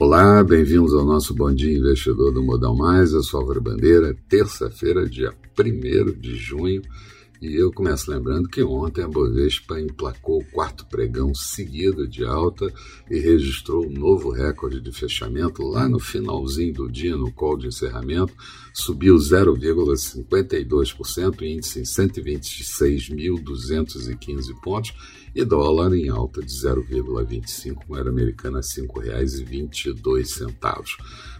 Olá, bem-vindos ao nosso Bom Dia Investidor do Modal Mais. Eu sou Álvaro Bandeira, terça-feira, dia 1 de junho. E eu começo lembrando que ontem a Bovespa emplacou o quarto pregão seguido de alta e registrou um novo recorde de fechamento lá no finalzinho do dia, no call de encerramento, subiu 0,52%, índice em 126.215 pontos e dólar em alta de 0,25, moeda americana a R$ 5,22.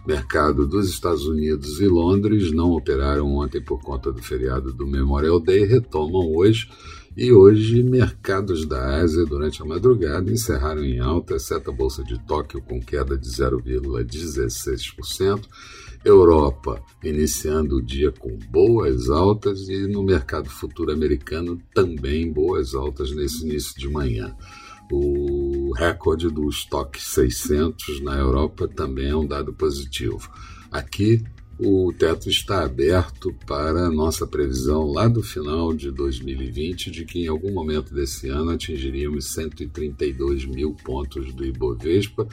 Mercado dos Estados Unidos e Londres não operaram ontem por conta do feriado do Memorial Day, retomam hoje. E hoje, mercados da Ásia durante a madrugada encerraram em alta, exceto a Bolsa de Tóquio com queda de 0,16%. Europa iniciando o dia com boas altas e no mercado futuro americano também boas altas nesse início de manhã. O recorde do estoque 600 na Europa também é um dado positivo. Aqui o teto está aberto para nossa previsão lá do final de 2020 de que em algum momento desse ano atingiríamos 132 mil pontos do Ibovespa,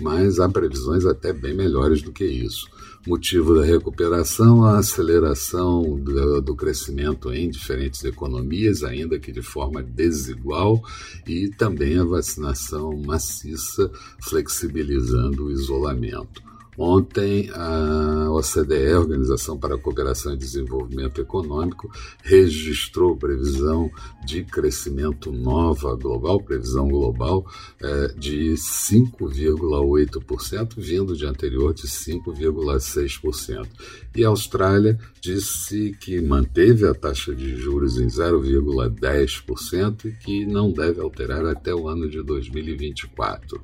mas há previsões até bem melhores do que isso. Motivo da recuperação, a aceleração do, do crescimento em diferentes economias, ainda que de forma desigual, e também a vacinação maciça, flexibilizando o isolamento. Ontem, a OCDE, Organização para a Cooperação e Desenvolvimento Econômico, registrou previsão de crescimento nova global, previsão global é, de 5,8%, vindo de anterior de 5,6%. E a Austrália disse que manteve a taxa de juros em 0,10% e que não deve alterar até o ano de 2024.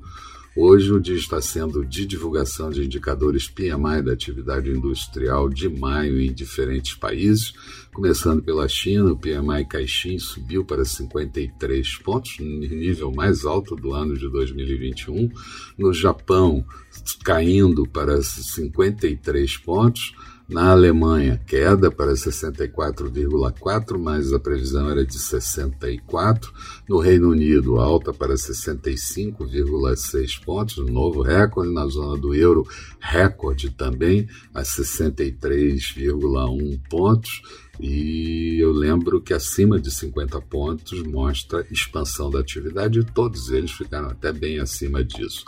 Hoje o dia está sendo de divulgação de indicadores PMI da atividade industrial de maio em diferentes países, começando pela China, o PMI Caixin subiu para 53 pontos, nível mais alto do ano de 2021. No Japão, caindo para 53 pontos. Na Alemanha, queda para 64,4, mas a previsão era de 64. No Reino Unido, alta para 65,6 pontos, novo recorde. Na zona do euro, recorde também a 63,1 pontos. E eu lembro que acima de 50 pontos mostra expansão da atividade e todos eles ficaram até bem acima disso.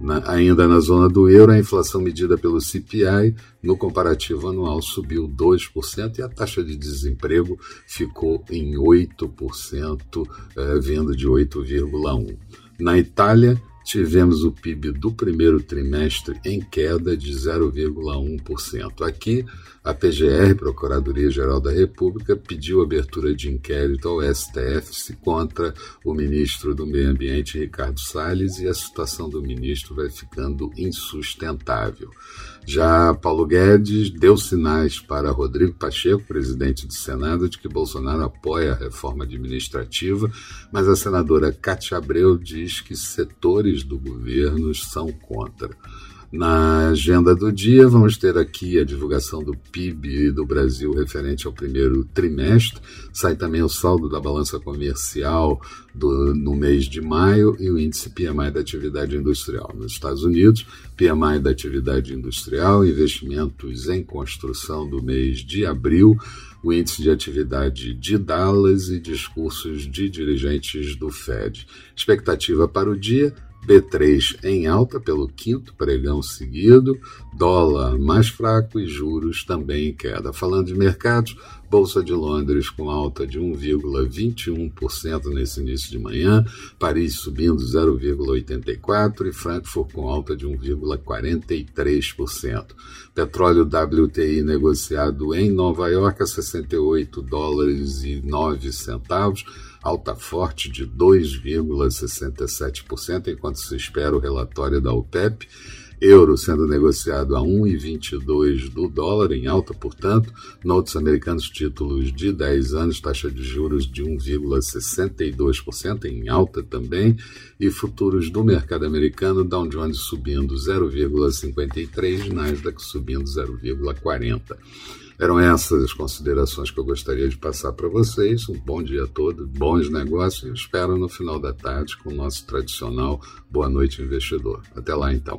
Na, ainda na zona do euro, a inflação medida pelo CPI no comparativo anual subiu 2% e a taxa de desemprego ficou em 8%, eh, vindo de 8,1%. Na Itália, tivemos o PIB do primeiro trimestre em queda de 0,1%. Aqui, a PGR, Procuradoria-Geral da República, pediu abertura de inquérito ao STF contra o ministro do Meio Ambiente, Ricardo Salles, e a situação do ministro vai ficando insustentável. Já Paulo Guedes deu sinais para Rodrigo Pacheco, presidente do Senado, de que Bolsonaro apoia a reforma administrativa, mas a senadora Cátia Abreu diz que setores do governo são contra. Na agenda do dia, vamos ter aqui a divulgação do PIB do Brasil referente ao primeiro trimestre. Sai também o saldo da balança comercial do, no mês de maio e o índice PMI da atividade industrial. Nos Estados Unidos, PMI da atividade industrial, investimentos em construção do mês de abril, o índice de atividade de Dallas e discursos de dirigentes do Fed. Expectativa para o dia B3 em alta pelo quinto pregão seguido, dólar mais fraco e juros também em queda. Falando de mercados, Bolsa de Londres com alta de 1,21% nesse início de manhã, Paris subindo 0,84% e Frankfurt com alta de 1,43%. Petróleo WTI negociado em Nova York a 68 dólares e 9 centavos alta forte de 2,67%, enquanto se espera o relatório da OPEP. Euro sendo negociado a 1,22 do dólar, em alta, portanto. Notes americanos, títulos de 10 anos, taxa de juros de 1,62%, em alta também. E futuros do mercado americano, Dow Jones subindo 0,53, Nasdaq subindo 0,40. Eram essas as considerações que eu gostaria de passar para vocês. Um bom dia a todos, bons negócios. Espero no final da tarde com o nosso tradicional Boa Noite Investidor. Até lá então.